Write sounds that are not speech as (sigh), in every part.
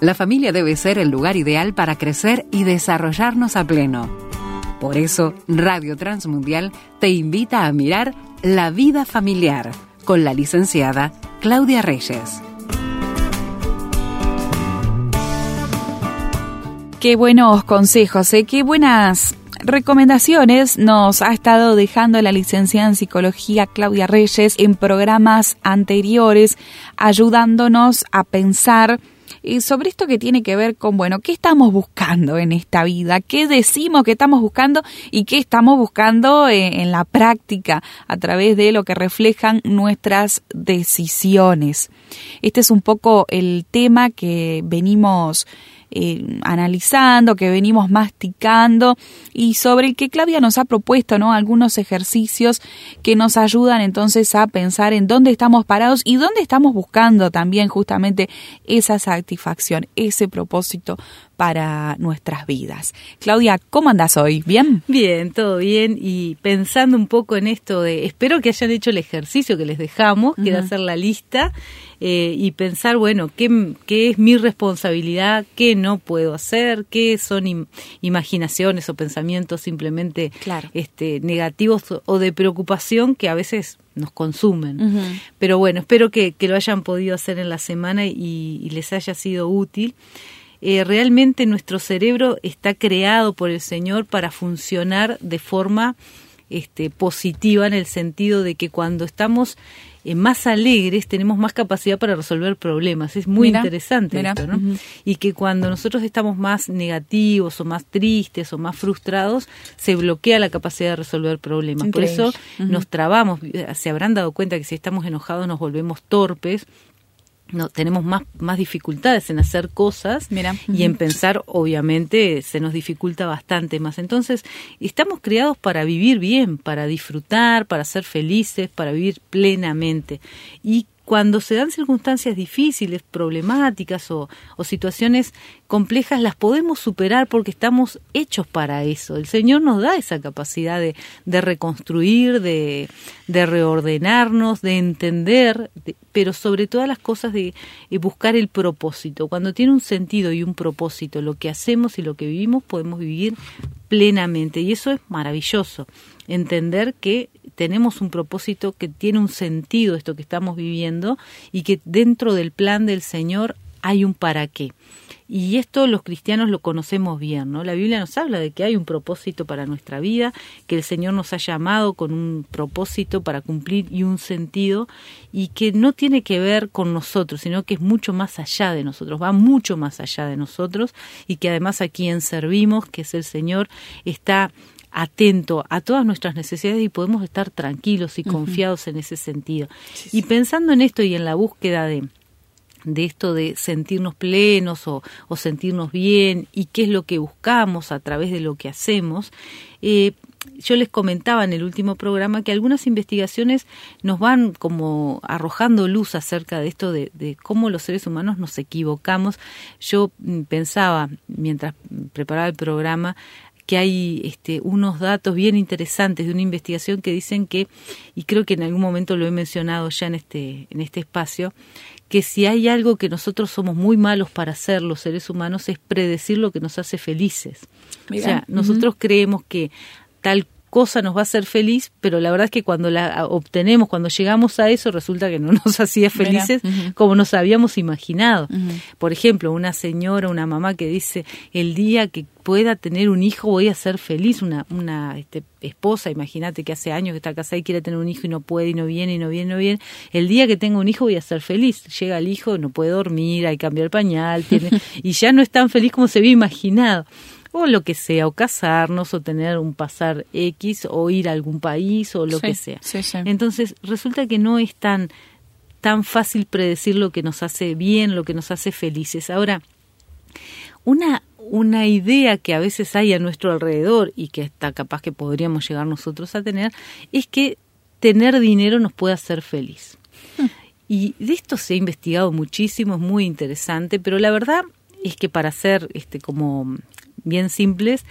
la familia debe ser el lugar ideal para crecer y desarrollarnos a pleno. Por eso, Radio Transmundial te invita a mirar La vida familiar con la licenciada Claudia Reyes. Qué buenos consejos, ¿eh? qué buenas recomendaciones nos ha estado dejando la licenciada en psicología Claudia Reyes en programas anteriores, ayudándonos a pensar sobre esto que tiene que ver con, bueno, ¿qué estamos buscando en esta vida? ¿Qué decimos que estamos buscando y qué estamos buscando en, en la práctica a través de lo que reflejan nuestras decisiones? Este es un poco el tema que venimos eh, analizando, que venimos masticando y sobre el que Claudia nos ha propuesto ¿no? algunos ejercicios que nos ayudan entonces a pensar en dónde estamos parados y dónde estamos buscando también justamente esa satisfacción, ese propósito para nuestras vidas. Claudia, ¿cómo andas hoy? ¿Bien? Bien, todo bien. Y pensando un poco en esto de, espero que hayan hecho el ejercicio que les dejamos, que era hacer la lista eh, y pensar, bueno, ¿qué, ¿qué, es mi responsabilidad? ¿Qué no puedo hacer? ¿Qué son imaginaciones o pensamientos simplemente este, negativos o de preocupación que a veces nos consumen? Pero bueno, espero que, que, lo hayan podido hacer en la semana y les haya sido útil. Eh, realmente nuestro cerebro está creado por el Señor para funcionar de forma este, positiva en el sentido de que cuando estamos eh, más alegres tenemos más capacidad para resolver problemas. Es muy interesante esto, ¿no? Y que cuando nosotros estamos más negativos o más tristes o más frustrados, se bloquea la capacidad de resolver problemas. Por eso nos trabamos. Se habrán dado cuenta que si estamos enojados nos volvemos torpes no tenemos más, más dificultades en hacer cosas y en pensar obviamente se nos dificulta bastante más. Entonces estamos creados para vivir bien para disfrutar para ser felices para vivir plenamente. Y cuando se dan circunstancias difíciles, problemáticas o, situaciones complejas, las podemos superar porque estamos hechos para eso. El Señor nos da esa capacidad de, reconstruir, de, reordenarnos, de entender, pero sobre todas las cosas de, de buscar el propósito. Cuando tiene un sentido y un propósito, lo que hacemos y lo que vivimos, podemos vivir plenamente. Y eso es maravilloso, entender que tenemos un propósito que tiene un sentido esto que estamos viviendo y que dentro del plan del Señor hay un para qué. Y esto los cristianos lo conocemos bien, ¿no? La Biblia nos habla de que hay un propósito para nuestra vida, que el Señor nos ha llamado con un propósito para cumplir y un sentido, y que no tiene que ver con nosotros, sino que es mucho más allá de nosotros, va mucho más allá de nosotros, y que además a quien servimos, que es el Señor, está atento a todas nuestras necesidades y podemos estar tranquilos y confiados en ese sentido. Y pensando en esto y en la búsqueda de, de esto de sentirnos plenos o, sentirnos bien y qué es lo que buscamos a través de lo que hacemos, eh, yo les comentaba en el último programa que algunas investigaciones nos van como arrojando luz acerca de esto de, de, cómo los seres humanos nos equivocamos. Yo mm, pensaba, mientras preparaba el programa, que hay este, unos datos bien interesantes de una investigación que dicen que, y creo que en algún momento lo he mencionado ya en este, en este espacio, que si hay algo que nosotros somos muy malos para hacer los seres humanos es predecir lo que nos hace felices. o sea, nosotros creemos que tal cosa nos va a hacer feliz, pero la verdad es que cuando la obtenemos, cuando llegamos a eso, resulta que no (laughs) nos hacía felices como nos habíamos imaginado. Por ejemplo, una señora, una mamá que dice, el día que pueda tener un hijo voy a ser feliz, una, una este, esposa, imagínate que hace años que está casada y quiere tener un hijo y no puede y no viene y no viene y no viene, el día que tenga un hijo voy a ser feliz. Llega el hijo, no puede dormir, hay que cambiar el pañal, tiene, (laughs) y ya no es tan feliz como se había imaginado o lo que sea, o casarnos, o tener un pasar X, o ir a algún país, o lo que sea. Entonces, resulta que no es tan, tan fácil predecir lo que nos hace bien, lo que nos hace felices. Ahora, una, una idea que a veces hay a nuestro alrededor y que está capaz que podríamos llegar nosotros a tener, es que tener dinero nos puede hacer feliz. Hmm. Y de esto se ha investigado muchísimo, es muy interesante, pero la verdad es que para ser este como bien simples,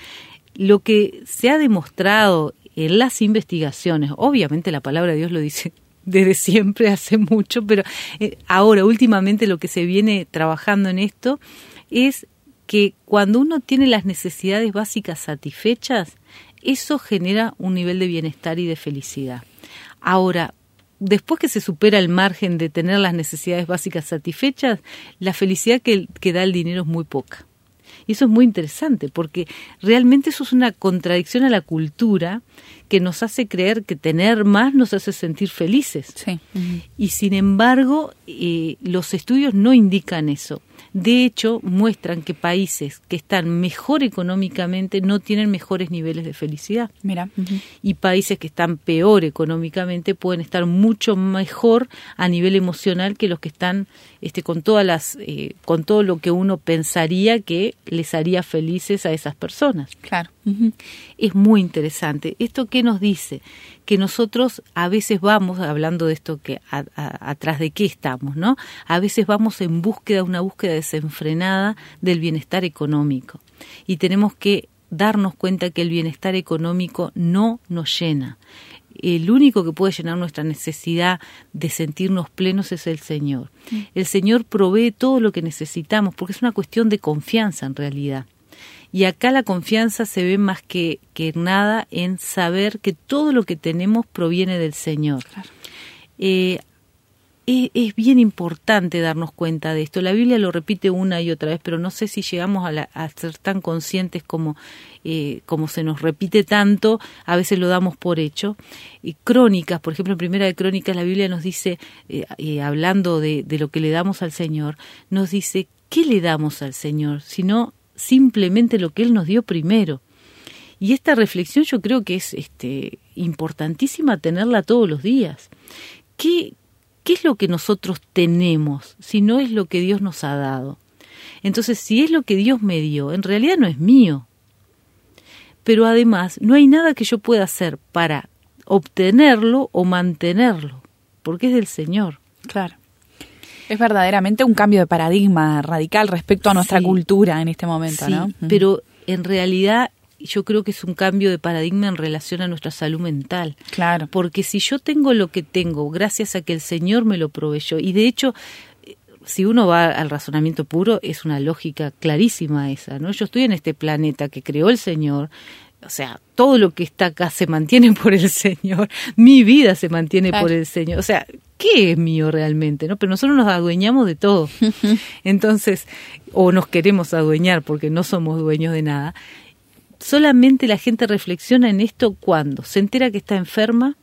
lo que se ha demostrado en las investigaciones, obviamente la palabra de Dios lo dice (laughs) desde siempre, hace mucho, pero eh, ahora últimamente lo que se viene trabajando en esto es que cuando uno tiene las necesidades básicas satisfechas, eso genera un nivel de bienestar y de felicidad. Ahora, después que se supera el margen de tener las necesidades básicas satisfechas, la felicidad que, que da el dinero es muy poca. Y eso es muy interesante porque realmente eso es una contradicción a la cultura que nos hace creer que tener más nos hace sentir felices. Y sin embargo, eh, los estudios no indican eso. De hecho, muestran que países que están mejor económicamente no tienen mejores niveles de felicidad. Mira. Y países que están peor económicamente pueden estar mucho mejor a nivel emocional que los que están este, con todas las, eh, con todo lo que uno pensaría que les haría felices a esas personas. Claro. Es muy interesante. ¿Esto qué nos dice? Que nosotros a veces vamos, hablando de esto que atrás de qué estamos, ¿no? A veces vamos en búsqueda, una búsqueda desenfrenada del bienestar económico. Y tenemos que darnos cuenta que el bienestar económico no nos llena. El único que puede llenar nuestra necesidad de sentirnos plenos es el Señor. Mm. El Señor provee todo lo que necesitamos porque es una cuestión de confianza en realidad. Y acá la confianza se ve más que, que nada en saber que todo lo que tenemos proviene del Señor. Eh, es, bien importante darnos cuenta de esto. La Biblia lo repite una y otra vez, pero no sé si llegamos a, ser tan conscientes como, eh, como se nos repite tanto, a veces lo damos por hecho. Y crónicas, por ejemplo, en Primera de Crónicas la Biblia nos dice, eh, hablando de, de lo que le damos al Señor, nos dice, ¿qué le damos al Señor? Sino simplemente lo que Él nos dio primero. Y esta reflexión yo creo que es este, importantísima tenerla todos los días. ¿Qué, ¿Qué es lo que nosotros tenemos si no es lo que Dios nos ha dado? Entonces, si es lo que Dios me dio, en realidad no es mío. Pero además, no hay nada que yo pueda hacer para obtenerlo o mantenerlo, porque es del Señor. Claro. Es verdaderamente un cambio de paradigma radical respecto a nuestra cultura en este momento, ¿no? Pero en realidad yo creo que es un cambio de paradigma en relación a nuestra salud mental. Claro. Porque si yo tengo lo que tengo gracias a que el Señor me lo proveyó, y de hecho si uno va al razonamiento puro, es una lógica clarísima esa, ¿no? Yo estoy en este planeta que creó el Señor, o sea, todo lo que está acá se mantiene por el Señor, mi vida se mantiene por el Señor, o sea, ¿qué es mío realmente? ¿no? Pero nosotros nos adueñamos de todo. (laughs) Entonces, o nos queremos adueñar porque no somos dueños de nada. Solamente la gente reflexiona en esto cuando se entera que está enferma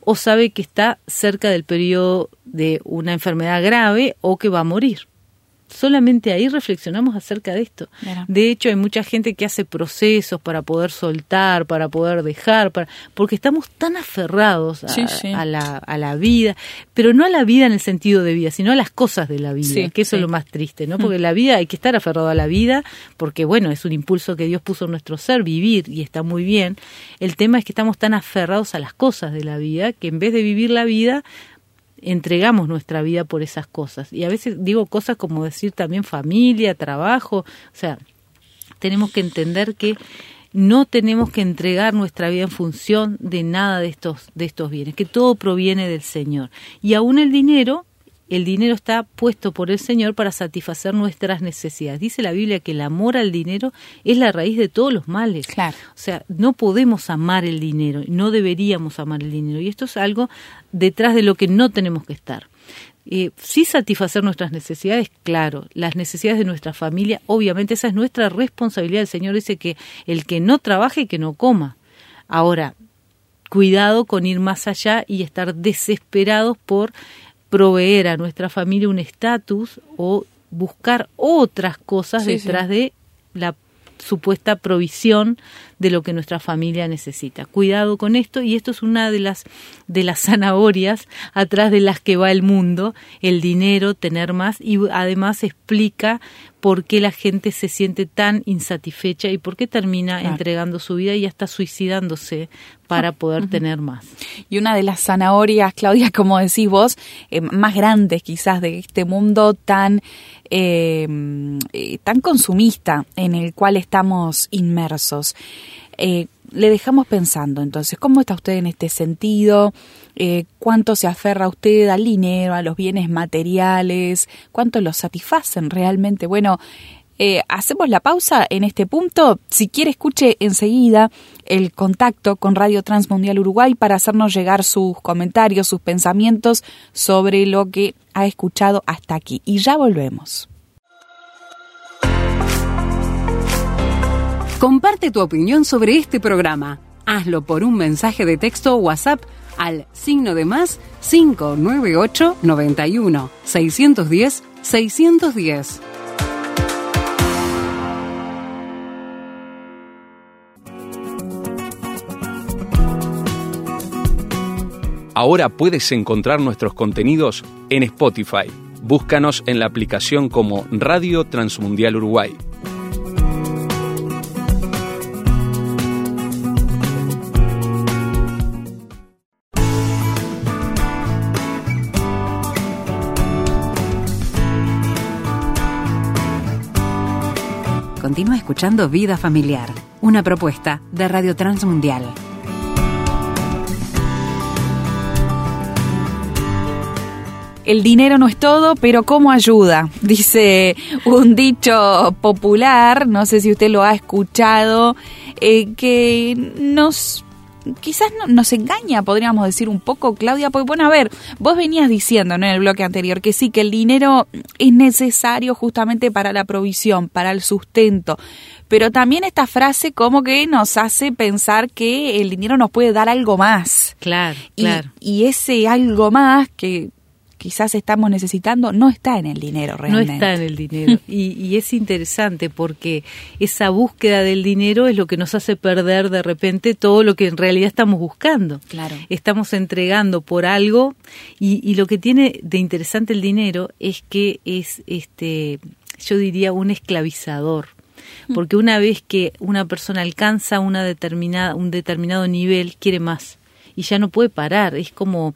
o sabe que está cerca del periodo de una enfermedad grave o que va a morir solamente ahí reflexionamos acerca de esto. De hecho, hay mucha gente que hace procesos para poder soltar, para poder dejar, para, porque estamos tan aferrados a, la, a la vida, pero no a la vida en el sentido de vida, sino a las cosas de la vida, que eso es lo más triste, ¿no? Porque la vida hay que estar aferrado a la vida, porque bueno, es un impulso que Dios puso en nuestro ser, vivir, y está muy bien. El tema es que estamos tan aferrados a las cosas de la vida que en vez de vivir la vida, entregamos nuestra vida por esas cosas. Y a veces digo cosas como decir también familia, trabajo, o sea, tenemos que entender que no tenemos que entregar nuestra vida en función de nada de estos de estos bienes, que todo proviene del Señor. Y aún el dinero el dinero está puesto por el Señor para satisfacer nuestras necesidades. Dice la Biblia que el amor al dinero es la raíz de todos los males. Claro. O sea, no podemos amar el dinero, no deberíamos amar el dinero. Y esto es algo detrás de lo que no tenemos que estar. Eh, sí satisfacer nuestras necesidades, claro, las necesidades de nuestra familia, obviamente esa es nuestra responsabilidad. El Señor dice que el que no trabaje, que no coma. Ahora, cuidado con ir más allá y estar desesperados por proveer a nuestra familia un estatus o buscar otras cosas detrás de la supuesta provisión de lo que nuestra familia necesita. Cuidado con esto y esto es una de las de las (laughs) zanahorias atrás de las que va el mundo, el dinero, tener más y además explica por qué la gente se siente tan insatisfecha y por qué termina entregando su vida y hasta suicidándose para poder tener más. Y una de las zanahorias, Claudia, (laughs) como decís vos, eh, más grandes quizás de este mundo tan eh, tan consumista en el cual estamos inmersos. Eh, le dejamos pensando, entonces, ¿cómo está usted en este sentido? Eh, ¿Cuánto se aferra usted al dinero, a los bienes materiales? ¿Cuánto los satisfacen realmente? Bueno, eh, hacemos la pausa en este punto. Si quiere, escuche enseguida el contacto con Radio Transmundial Uruguay para hacernos llegar sus comentarios, sus pensamientos sobre lo que ha escuchado hasta aquí. Y ya volvemos. Comparte tu opinión sobre este programa. Hazlo por un mensaje de texto o WhatsApp al signo de más 598 91 610 610. Ahora puedes encontrar nuestros contenidos en Spotify. Búscanos en la aplicación como Radio Transmundial Uruguay. Continúa escuchando Vida Familiar, una propuesta de Radio Transmundial. El dinero no es todo, pero ¿cómo ayuda? (laughs) Dice un dicho popular, no sé si usted lo ha escuchado, eh, que nos quizás nos engaña, podríamos decir un poco, Claudia, porque bueno, a ver, vos venías diciendo en el bloque anterior que sí, que el dinero es necesario justamente para la provisión, para el sustento, pero también esta frase como que nos hace pensar que el dinero nos puede dar algo más. Claro, claro. Y ese algo más que quizás estamos necesitando no está en el dinero realmente. No está en el dinero. (laughs) y, y, es interesante porque esa búsqueda del dinero es lo que nos hace perder de repente todo lo que en realidad estamos buscando. Claro. Estamos entregando por algo y, y lo que tiene de interesante el dinero es que es, este, yo diría, un esclavizador Mm. porque una vez que una persona alcanza una determinada un determinado nivel quiere más y ya no puede parar es como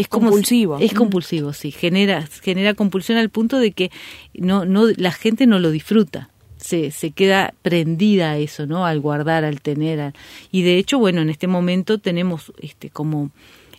es compulsivo. Como, es compulsivo, sí. Genera, genera compulsión al punto de que no, no, la gente no lo disfruta. Se, se queda prendida a eso, ¿no? Al guardar, al tener. Al, y de hecho, bueno, en este momento tenemos este como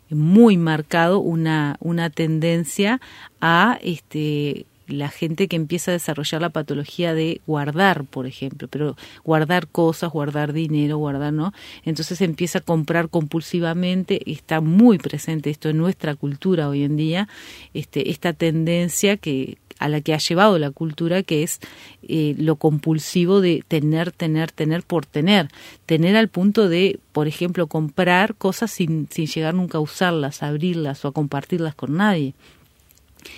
muy marcado una, una tendencia a este la gente que empieza a desarrollar la patología de guardar, por ejemplo, pero guardar cosas, guardar dinero, guardar, ¿no? Entonces empieza a comprar compulsivamente, está muy presente esto en nuestra cultura hoy en día, este, esta tendencia que a la que ha llevado la cultura, que es eh, lo compulsivo de tener, tener, tener por tener. Tener al punto de, por ejemplo, comprar cosas sin, sin llegar nunca a usarlas, a abrirlas o a compartirlas con nadie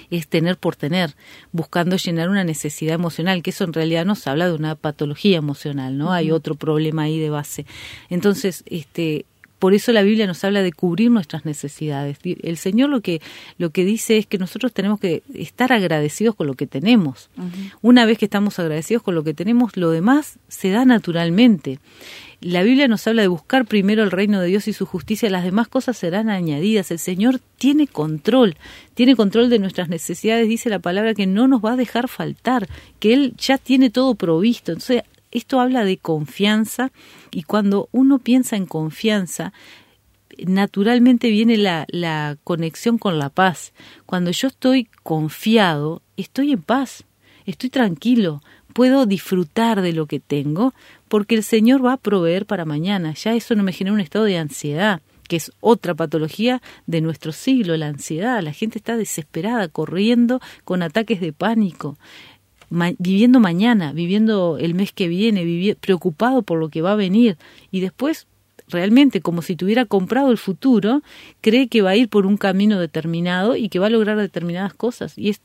es tener por tener, buscando llenar una necesidad emocional, que eso en realidad nos habla de una patología emocional, ¿no? Uh -huh. Hay otro problema ahí de base. Entonces, este, por eso la Biblia nos habla de cubrir nuestras necesidades. El Señor lo que lo que dice es que nosotros tenemos que estar agradecidos con lo que tenemos. Uh -huh. Una vez que estamos agradecidos con lo que tenemos, lo demás se da naturalmente. La Biblia nos habla de buscar primero el reino de Dios y su justicia, las demás cosas serán añadidas. El Señor tiene control, tiene control de nuestras necesidades, dice la palabra que no nos va a dejar faltar, que Él ya tiene todo provisto. Entonces, esto habla de confianza y cuando uno piensa en confianza, naturalmente viene la, la conexión con la paz. Cuando yo estoy confiado, estoy en paz, estoy tranquilo, puedo disfrutar de lo que tengo porque el Señor va a proveer para mañana. Ya eso no me genera un estado de ansiedad, que es otra patología de nuestro siglo, la ansiedad. La gente está desesperada, corriendo con ataques de pánico, ma viviendo mañana, viviendo el mes que viene, preocupado por lo que va a venir y después realmente como si tuviera comprado el futuro, cree que va a ir por un camino determinado y que va a lograr determinadas cosas. Y es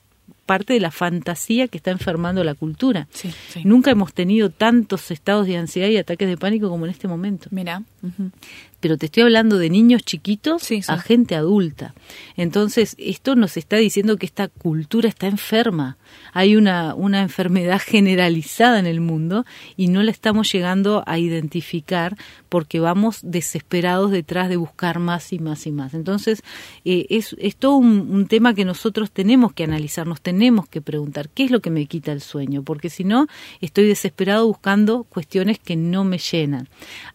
parte de la fantasía que está enfermando la cultura. Sí, sí. Nunca hemos tenido tantos estados de ansiedad y ataques de pánico como en este momento. Mira. Uh -huh. Pero te estoy hablando de niños chiquitos sí, sí. a gente adulta. Entonces, esto nos está diciendo que esta cultura está enferma. Hay una, una enfermedad (laughs) generalizada en el mundo y no la estamos llegando a identificar porque vamos desesperados detrás de buscar más y más y más. Entonces, eh, es, es todo un, un tema que nosotros tenemos que analizar, nos tenemos que preguntar qué es lo que me quita el sueño, porque si no, estoy desesperado buscando cuestiones que no me llenan.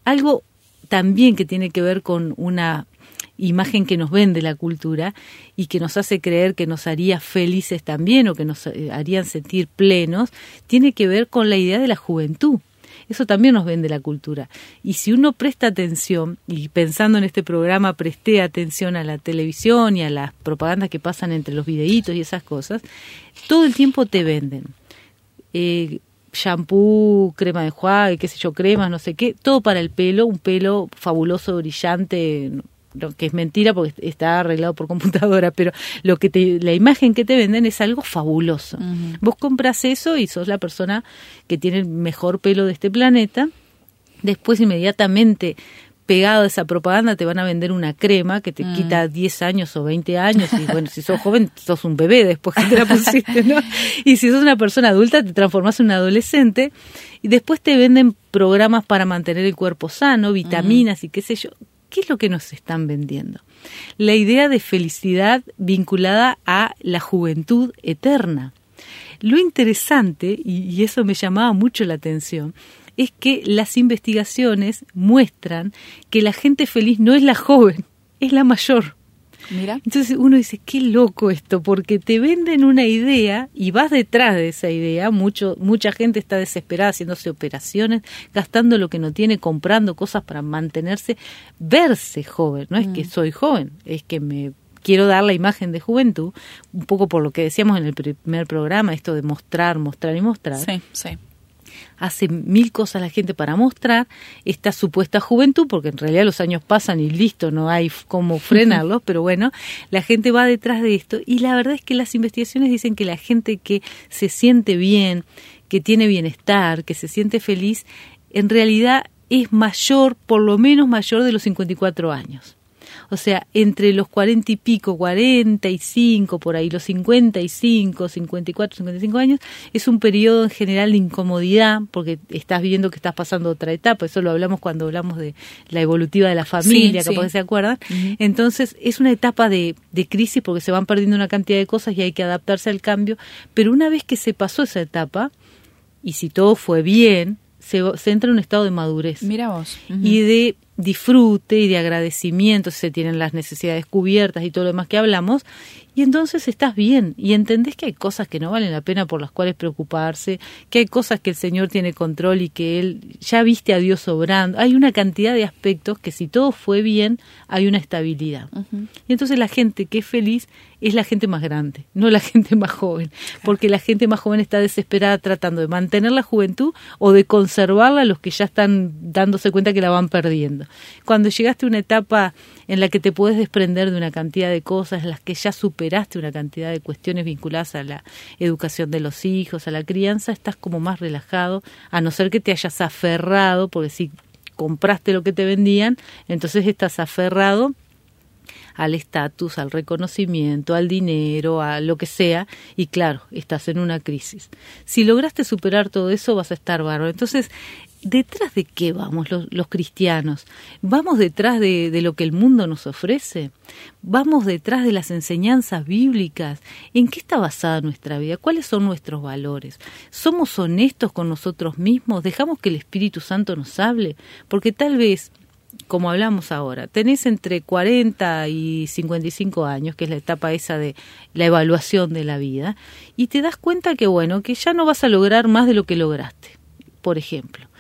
Algo también que tiene que ver con una imagen que nos vende la cultura y que nos hace creer que nos haría felices también o que nos eh, harían sentir plenos, tiene que ver con la idea de la juventud. Eso también nos vende la cultura. Y si uno presta atención, y pensando en este programa presté atención a la televisión y a las propagandas que pasan entre los videitos y esas cosas, todo el tiempo te venden. Eh, shampoo, crema de enjuague, qué sé yo, cremas, no sé qué, todo para el pelo, un pelo fabuloso, brillante, que es mentira porque está arreglado por computadora, (laughs) pero lo que te, la imagen que te venden es algo fabuloso. Vos compras eso y sos la persona que tiene el mejor pelo de este planeta. Después inmediatamente pegado a esa propaganda te van a vender una crema que te mm. quita 10 años o 20 años y bueno, si sos joven sos un bebé después que te la pusiste, ¿no? (laughs) Y si sos una persona adulta te transformas en un adolescente y después te venden programas para mantener el cuerpo sano, vitaminas y qué sé yo. ¿Qué es lo que nos están vendiendo? La idea de felicidad vinculada a la juventud eterna. Lo interesante, y, eso me llamaba mucho la atención, es que las investigaciones muestran que la gente feliz no es la joven, es la mayor. Entonces uno dice, qué loco esto, porque te venden una idea y vas detrás de esa idea. Mucho, mucha gente está desesperada haciéndose operaciones, gastando lo que no tiene, comprando cosas para mantenerse, verse joven. No es que mm. soy joven, es que me quiero dar la imagen de juventud, un poco por lo que decíamos en el primer programa, esto de mostrar, mostrar y mostrar. Sí, sí hace mil cosas la gente para mostrar esta supuesta juventud, porque en realidad los años pasan y listo, no hay cómo (laughs) frenarlos, pero bueno, la gente va detrás de esto y la verdad es que las investigaciones dicen que la gente que se siente bien, que tiene bienestar, que se siente feliz, en realidad es mayor, por lo menos mayor de los 54 años. O sea, entre los cuarenta y pico, cuarenta y cinco, por ahí, los cincuenta y cinco, cincuenta y cuatro, cincuenta y cinco años, es un periodo en general de incomodidad, porque estás viendo que estás pasando otra etapa, eso lo hablamos cuando hablamos de la evolutiva de la familia, capaz que se acuerdan. Entonces, es una etapa de, de crisis porque se van perdiendo una cantidad de cosas y hay que adaptarse al cambio, pero una vez que se pasó esa etapa, y si todo fue bien, se, se entra en un estado de madurez. Mira vos. Y de disfrute y de agradecimiento, si se tienen las necesidades cubiertas y todo lo demás que hablamos, y entonces estás bien y entendés que hay cosas que no valen la pena por las cuales preocuparse, que hay cosas que el Señor tiene control y que Él ya viste a Dios obrando. Hay una cantidad de aspectos que si todo fue bien, hay una estabilidad. Y entonces la gente que es feliz es la gente más grande, no la (laughs) gente más joven, porque la gente más joven está desesperada tratando de mantener la juventud o de conservarla a los que ya están dándose cuenta que la van perdiendo. Cuando llegaste a una etapa en la que te puedes desprender de una cantidad de cosas, en las que ya superaste una cantidad de cuestiones vinculadas a la educación de los hijos, a la crianza, estás como más relajado, a no ser que te hayas aferrado, porque si compraste lo que te vendían, entonces estás aferrado al estatus, al reconocimiento, al dinero, a lo que sea, y claro, estás en una crisis. Si lograste superar todo eso, vas a estar bárbaro. Entonces, ¿detrás de qué vamos los, cristianos? ¿Vamos detrás de, de, lo que el mundo nos ofrece? ¿Vamos detrás de las enseñanzas bíblicas? ¿En qué está basada nuestra vida? ¿Cuáles son nuestros valores? ¿Somos honestos con nosotros mismos? ¿Dejamos que el Espíritu Santo nos hable? Porque tal vez como hablamos ahora, tenés entre 40 y 55 años, que es la etapa esa de la evaluación de la vida, y te das cuenta que, bueno, que ya no vas a lograr más de lo que lograste, por ejemplo.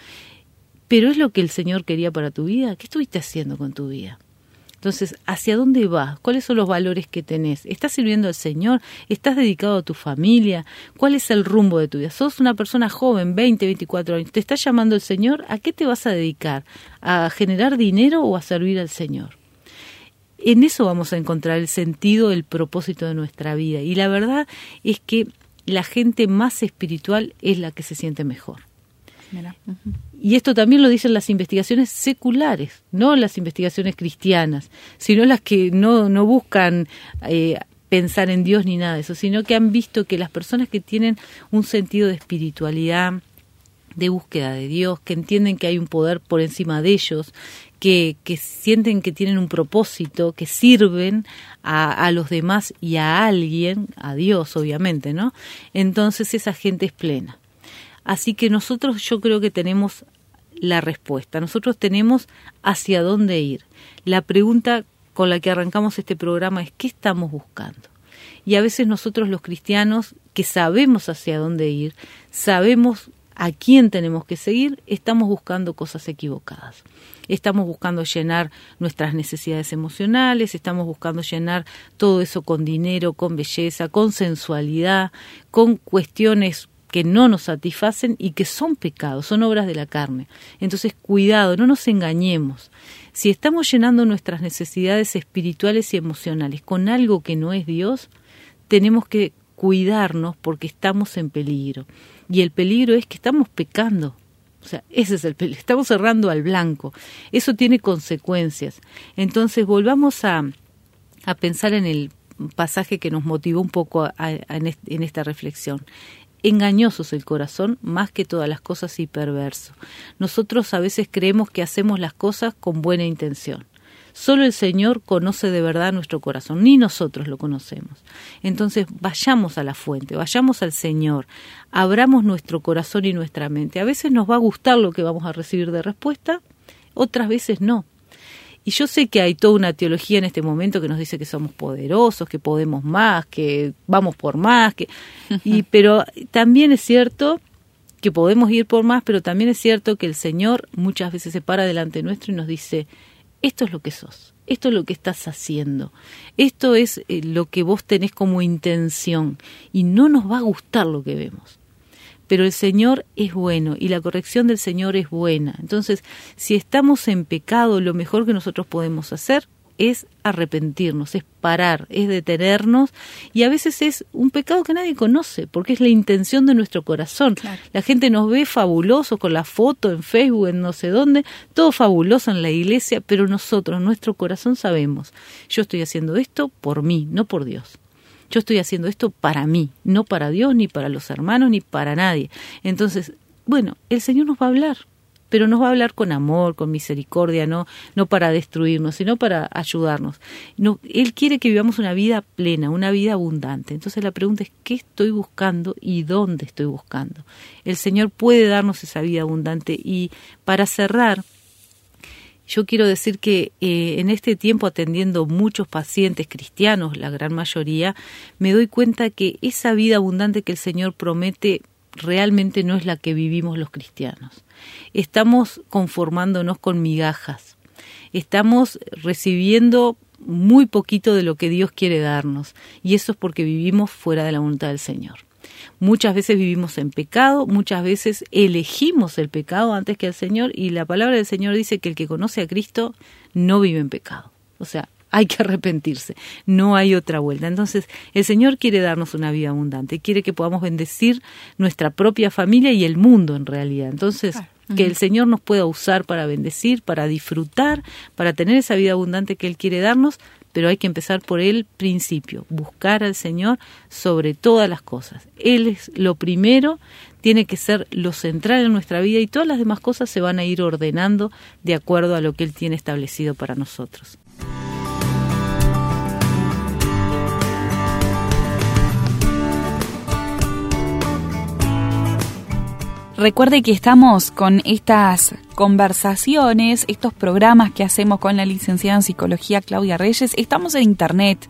Pero es lo que el Señor quería para tu vida. ¿Qué estuviste haciendo con tu vida? Entonces, ¿hacia dónde vas? ¿Cuáles son los valores que tenés? ¿Estás sirviendo al Señor? ¿Estás dedicado a tu familia? ¿Cuál es el rumbo de tu vida? Sos una persona joven, 20, 24 años. ¿Te está llamando el Señor? ¿A qué te vas a dedicar? ¿A generar dinero o a servir al Señor? En eso vamos a encontrar el sentido, el propósito de nuestra vida. Y la verdad es que la gente más espiritual es la que se siente mejor. Y esto también lo dicen las investigaciones seculares, no las investigaciones cristianas, sino las que no, no buscan eh, pensar en Dios ni nada de eso, sino que han visto que las personas que tienen un sentido de espiritualidad, de búsqueda de Dios, que entienden que hay un poder por encima de ellos, que, que sienten que tienen un propósito, que sirven a, a, los demás y a alguien, a Dios obviamente, ¿no? Entonces esa gente es plena. Así que nosotros yo creo que tenemos la respuesta, nosotros tenemos hacia dónde ir. La pregunta con la que arrancamos este programa es ¿qué estamos buscando? Y a veces nosotros los cristianos que sabemos hacia dónde ir, sabemos a quién tenemos que seguir, estamos buscando cosas equivocadas. Estamos buscando llenar nuestras necesidades emocionales, estamos buscando llenar todo eso con dinero, con belleza, con sensualidad, con cuestiones que no nos satisfacen y que son pecados, son obras de la carne. Entonces, cuidado, no nos engañemos. Si estamos llenando nuestras necesidades espirituales y emocionales con algo que no es Dios, tenemos que cuidarnos porque estamos en peligro. Y el peligro es que estamos pecando. O sea, ese es el peligro. Estamos cerrando al blanco. Eso tiene consecuencias. Entonces, volvamos a, a pensar en el pasaje que nos motivó un poco en esta reflexión. Engañoso es el corazón más que todas las cosas y perverso. Nosotros a veces creemos que hacemos las cosas con buena intención. Solo el Señor conoce de verdad nuestro corazón, ni nosotros lo conocemos. Entonces vayamos a la fuente, vayamos al Señor, abramos nuestro corazón y nuestra mente. A veces nos va a gustar lo que vamos a recibir de respuesta, otras veces no. Y yo sé que hay toda una teología en este momento que nos dice que somos poderosos, que podemos más, que vamos por más, que (laughs) y pero también es cierto que podemos ir por más, pero también es cierto que el Señor muchas veces se para delante nuestro y nos dice, esto es lo que sos, esto es lo que estás haciendo, esto es eh, lo que vos tenés como intención y no nos va a gustar lo que vemos. Pero el Señor es bueno y la corrección del Señor es buena. Entonces, si estamos en pecado, lo mejor que nosotros podemos hacer es arrepentirnos, es parar, es detenernos y a veces es un pecado que nadie conoce porque es la intención de nuestro corazón. La gente nos ve fabuloso con la foto en Facebook, en no sé dónde, todo fabuloso en la iglesia, pero nosotros, nuestro corazón sabemos, yo estoy haciendo esto por mí, no por Dios. Yo estoy haciendo esto para mí, no para Dios, ni para los hermanos, ni para nadie. Entonces, bueno, el Señor nos va a hablar, pero nos va a hablar con amor, con misericordia, no, no para destruirnos, sino para ayudarnos. No, él quiere que vivamos una vida plena, una vida abundante. Entonces la pregunta es, ¿qué estoy buscando y dónde estoy buscando? El Señor puede darnos esa vida abundante y para cerrar, yo quiero decir que eh, en este tiempo atendiendo muchos pacientes cristianos, la gran mayoría, me doy cuenta que esa vida abundante que el Señor promete realmente no es la que vivimos los cristianos. Estamos conformándonos con migajas. Estamos recibiendo muy poquito de lo que Dios quiere darnos. Y eso es porque vivimos fuera de la voluntad del Señor. Muchas veces vivimos en pecado, muchas veces elegimos el pecado antes que el Señor y la palabra del Señor dice que el que conoce a Cristo no vive en pecado. O sea, hay que arrepentirse, no hay otra vuelta. Entonces, el Señor quiere darnos una vida abundante, quiere que podamos bendecir nuestra propia familia y el mundo en realidad. Entonces, que el Señor nos pueda usar para bendecir, para disfrutar, para tener esa vida abundante que Él quiere darnos, pero hay que empezar por el principio, buscar al Señor sobre todas las cosas. Él es lo primero, tiene que ser lo central en nuestra vida y todas las demás cosas se van a ir ordenando de acuerdo a lo que Él tiene establecido para nosotros. Recuerde que estamos con estas conversaciones, estos programas que hacemos con la licenciada en psicología Claudia Reyes. Estamos en internet,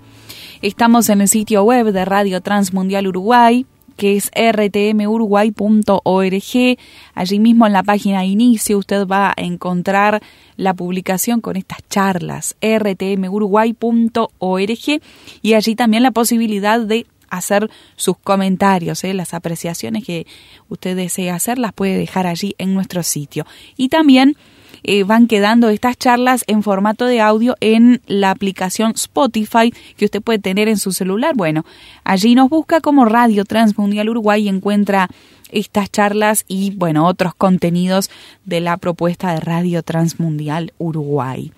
estamos en el sitio web de Radio Transmundial Uruguay, que es rtmuruguay.org. Allí mismo en la página de inicio usted va a encontrar la publicación con estas charlas, rtmuruguay.org, y allí también la posibilidad de hacer sus comentarios, ¿eh? las apreciaciones que usted desee hacer las puede dejar allí en nuestro sitio. Y también eh, van quedando estas charlas en formato de audio en la aplicación Spotify que usted puede tener en su celular. Bueno, allí nos busca como Radio Transmundial Uruguay y encuentra estas charlas y bueno, otros contenidos de la propuesta de Radio Transmundial Uruguay.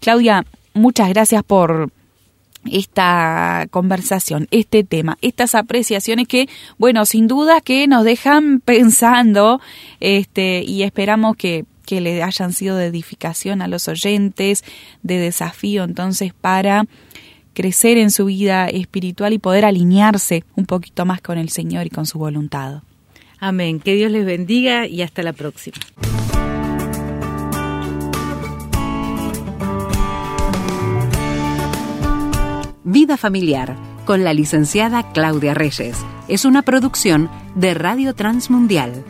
Claudia, muchas gracias por esta conversación, este tema, estas apreciaciones que, bueno, sin duda que nos dejan (laughs) pensando, este, y esperamos que, que le hayan sido de edificación a los oyentes, de desafío entonces para crecer en su vida espiritual y poder alinearse un poquito más con el Señor y con su voluntad. Amén. Que Dios les bendiga y hasta la próxima. Vida Familiar con la licenciada Claudia Reyes. Es una producción de Radio Transmundial.